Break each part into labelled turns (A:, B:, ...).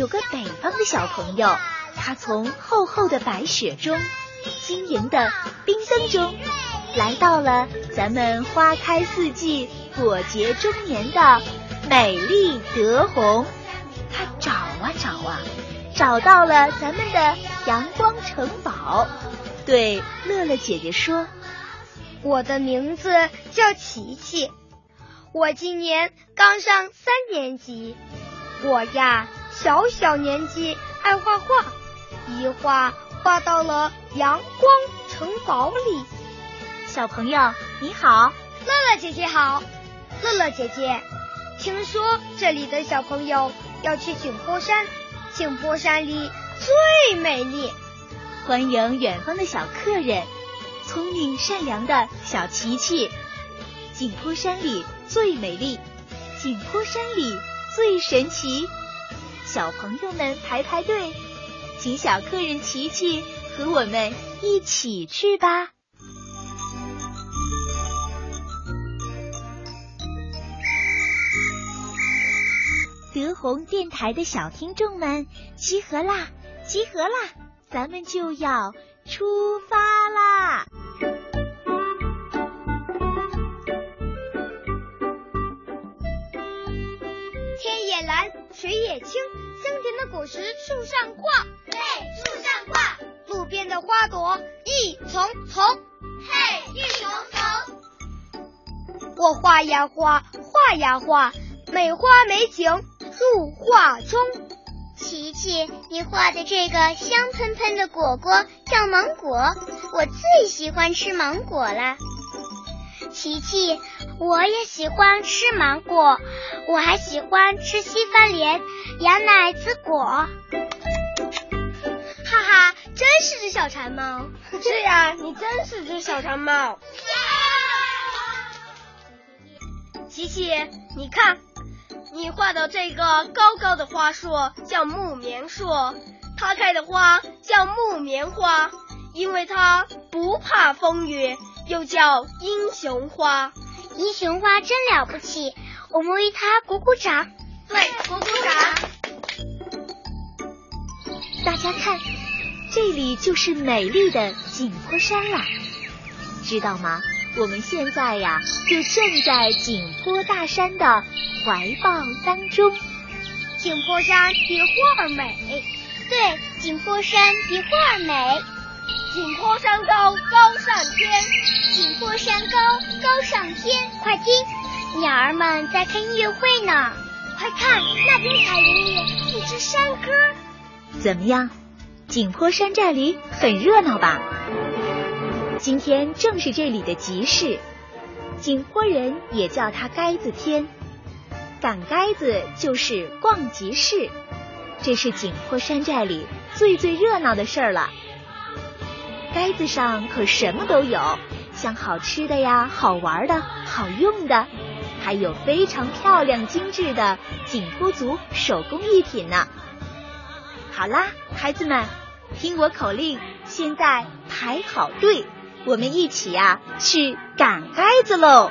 A: 有个北方的小朋友，他从厚厚的白雪中、晶莹的冰灯中，来到了咱们花开四季、果结中年的美丽德宏。他找啊找啊，找到了咱们的阳光城堡，对乐乐姐姐说：“
B: 我的名字叫琪琪，我今年刚上三年级。我呀，小小年纪爱画画，一画画到了阳光城堡里。
A: 小朋友你好，
B: 乐乐姐姐好，乐乐姐姐，听说这里的小朋友。”要去景颇山，景颇山里最美丽。
A: 欢迎远方的小客人，聪明善良的小琪琪。景颇山里最美丽，景颇山里最神奇。小朋友们排排队，请小客人琪琪和我们一起去吧。德宏电台的小听众们，集合啦！集合啦！咱们就要出发啦！
B: 水也清，香甜的果实树上挂，
C: 嘿，树上挂。
B: 路边的花朵一丛丛，
C: 嘿，一丛丛。
B: 我画呀画，画呀画，美花美景。入画中，
C: 琪琪，你画的这个香喷喷的果果叫芒果，我最喜欢吃芒果了。琪琪，我也喜欢吃芒果，我还喜欢吃西番莲、羊奶子果。哈
B: 哈，真是只小馋猫。
D: 是呀，你真是只小馋猫。琪琪，你看。你画的这个高高的花树叫木棉树，它开的花叫木棉花，因为它不怕风雨，又叫英雄花。
C: 英雄花真了不起，我们为它鼓鼓掌。
D: 对，鼓鼓掌。
A: 大家看，这里就是美丽的景颇山了，知道吗？我们现在呀，就正在景颇大山的。怀抱当中，
B: 景颇山比画儿美。
C: 对，景颇山比画儿美。
D: 景颇山高高上天，
C: 景颇山高高上天。快听，鸟儿们在开音乐会呢。
B: 快看，那边彩云里一只山歌。
A: 怎么样？景颇山寨里很热闹吧？今天正是这里的集市，景颇人也叫它该子天。赶街子就是逛集市，这是景颇山寨里最最热闹的事儿了。盖子上可什么都有，像好吃的呀、好玩的、好用的，还有非常漂亮精致的景颇族手工艺品呢。好啦，孩子们，听我口令，现在排好队，我们一起呀去赶盖子喽！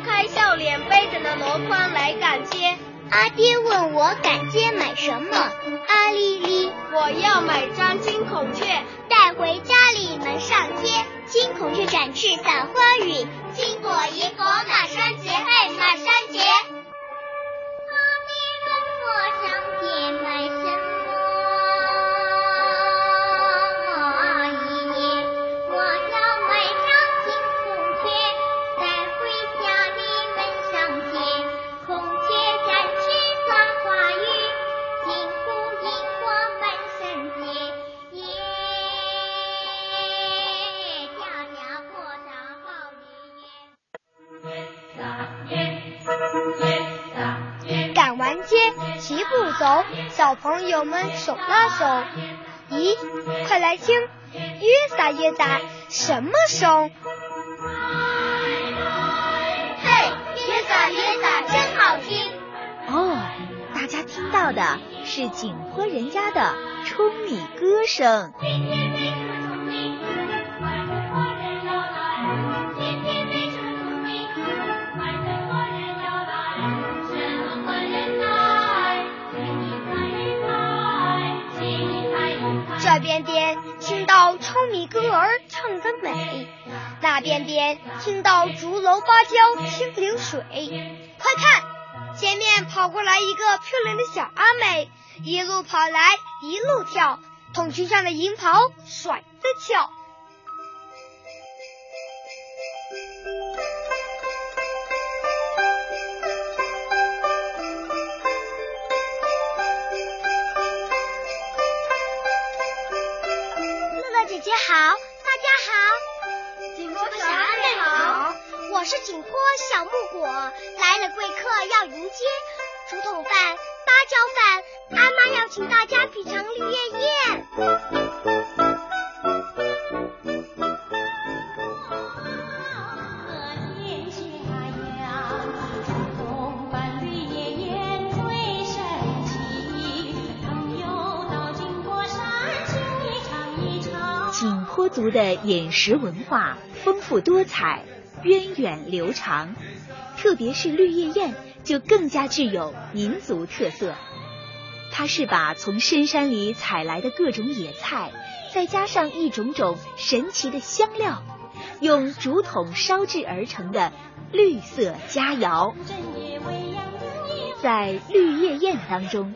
D: 张开笑脸，背着那箩筐来赶街。
C: 阿爹问我赶街买什么？阿丽丽，
D: 我要买张金孔雀，
C: 带回家里门上贴。金孔雀展翅散花雨，金果银果马山节，嘿，马山
B: 齐步走，小朋友们手拉手。咦，快来听，约撒约撒，什么声？
C: 嘿，约撒约撒，真好听。
A: 哦，大家听到的是景颇人家的舂米歌声。
B: 边听到糙米歌儿唱得美，那边边听到竹楼芭蕉听流水。快看，前面跑过来一个漂亮的小阿妹，一路跑来一路跳，筒裙上的银袍甩得翘。
C: 好，大家好。
D: 景坡小阿妹好，
C: 我是景颇小木果，来了贵客要迎接，竹筒饭、芭蕉饭，阿妈要请大家品尝绿叶宴。
A: 坡族的饮食文化丰富多彩、源远流长，特别是绿叶宴就更加具有民族特色。它是把从深山里采来的各种野菜，再加上一种种神奇的香料，用竹筒烧制而成的绿色佳肴。在绿叶宴当中，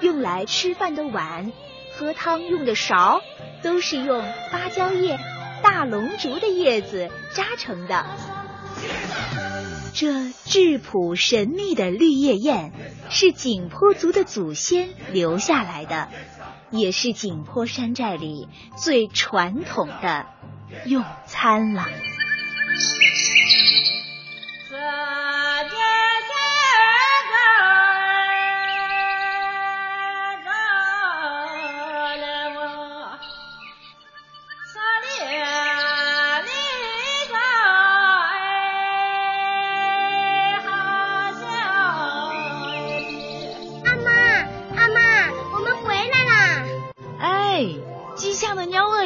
A: 用来吃饭的碗。喝汤用的勺都是用芭蕉叶、大龙竹的叶子扎成的。这质朴神秘的绿叶宴是景颇族的祖先留下来的，也是景颇山寨里最传统的用餐了。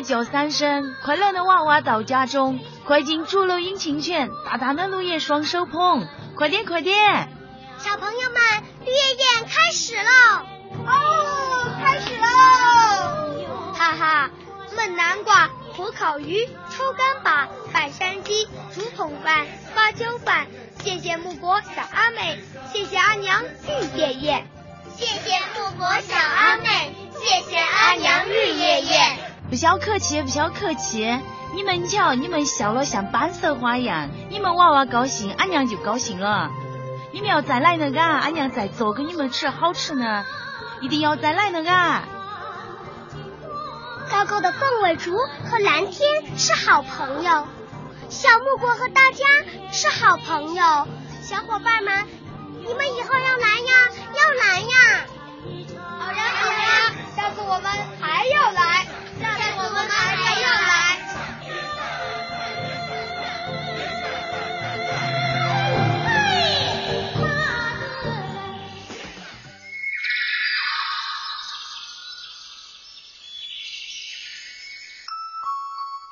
E: 叫三声，快乐的娃娃到家中，快进竹楼引晴泉，大大的绿叶双手捧，快点快点！
C: 小朋友们，绿叶宴开始喽！
B: 哦，开始喽！哈哈，焖南瓜、火烤鱼、抽干粑、拌山鸡、竹筒饭、芭蕉饭，谢谢木果小阿妹，谢谢阿娘绿叶宴，
C: 谢谢木果小阿妹，谢谢阿娘绿叶宴。
E: 不消客气，不消客气。你们瞧，你们笑了像板色花一样。你们娃娃高兴，俺娘就高兴了。你们要再来呢，嘎，俺娘再做给你们吃，好吃呢。一定要再来呢，嘎。
C: 高高的凤尾竹和蓝天是好朋友，小木果和大家是好朋友。小伙伴们，你们以后要来呀，要来呀。
B: 好呀，好呀，下次我们还要来。我们还要来。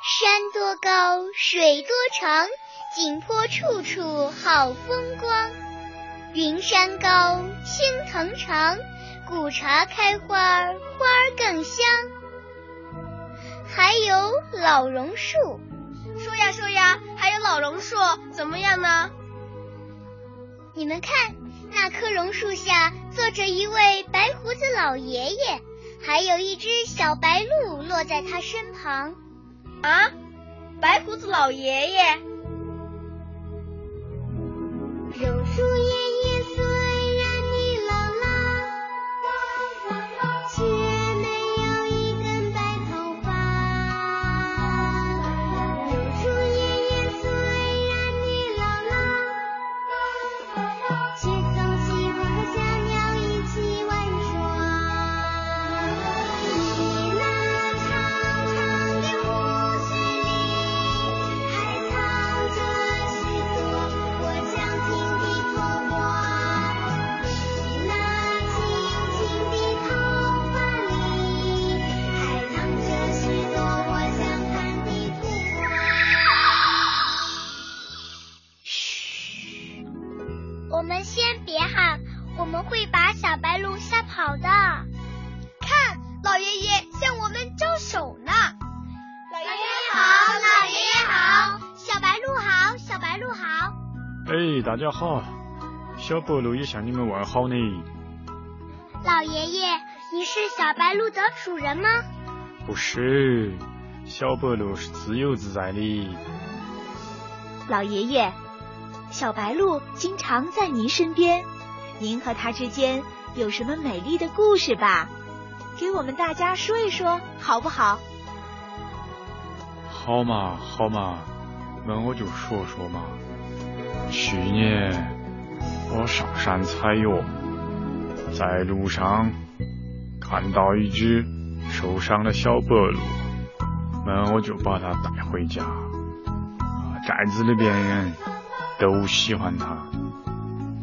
C: 山多高，水多长，景颇处处好风光。云山高，青藤长，古茶开花，花儿更香。还有老榕树，
D: 说呀说呀，还有老榕树怎么样呢？
C: 你们看，那棵榕树下坐着一位白胡子老爷爷，还有一只小白鹿落在他身旁。
D: 啊，白胡子老爷爷。
C: 榕树我们先别喊我们会把小白鹿吓跑的。
B: 看老爷爷向我们招手呢。老
C: 爷爷好老爷爷好小白鹿好小白鹿好。
F: 哎大家好小白鹿也向你们问好呢。
C: 老爷爷你是小白鹿的主人吗？
F: 不是小白鹿是自由自在的。
A: 老爷爷小白鹿经常在您身边，您和它之间有什么美丽的故事吧？给我们大家说一说，好不好？
F: 好嘛，好嘛，那我就说说嘛。去年我上山采药，在路上看到一只受伤的小白鹿，那我就把它带回家。寨子里边人都喜欢他，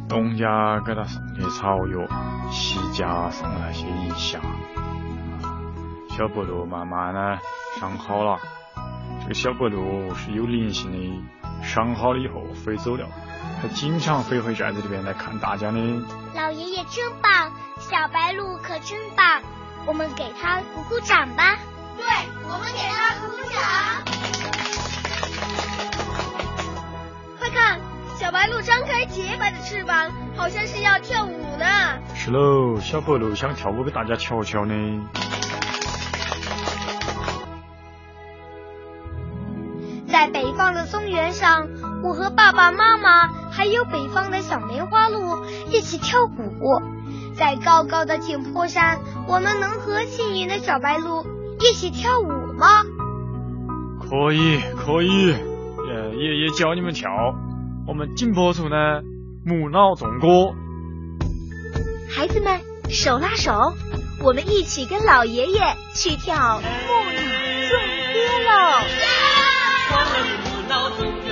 F: 东家给他送些草药，西家送了些银虾。小白鹿慢慢的伤好了，这个小白鹿是有灵性的。伤好了以后飞走了，它经常飞回寨子里边来看大家的。
C: 老爷爷真棒，小白鹿可真棒，我们给它鼓鼓掌吧。
D: 对，我们给他鼓鼓掌。快看，小白鹿张开洁白的翅膀，好像是要跳舞呢。
F: 是喽，小白鹿想跳舞给大家瞧瞧呢。
B: 在北方的松原上，我和爸爸妈妈还有北方的小梅花鹿一起跳舞。在高高的景坡山，我们能和幸运的小白鹿一起跳舞吗？
F: 可以，可以。爷爷教你们跳，我们金博主呢，木脑纵歌。
A: 孩子们，手拉手，我们一起跟老爷爷去跳木脑纵歌喽！
G: 我们不闹中。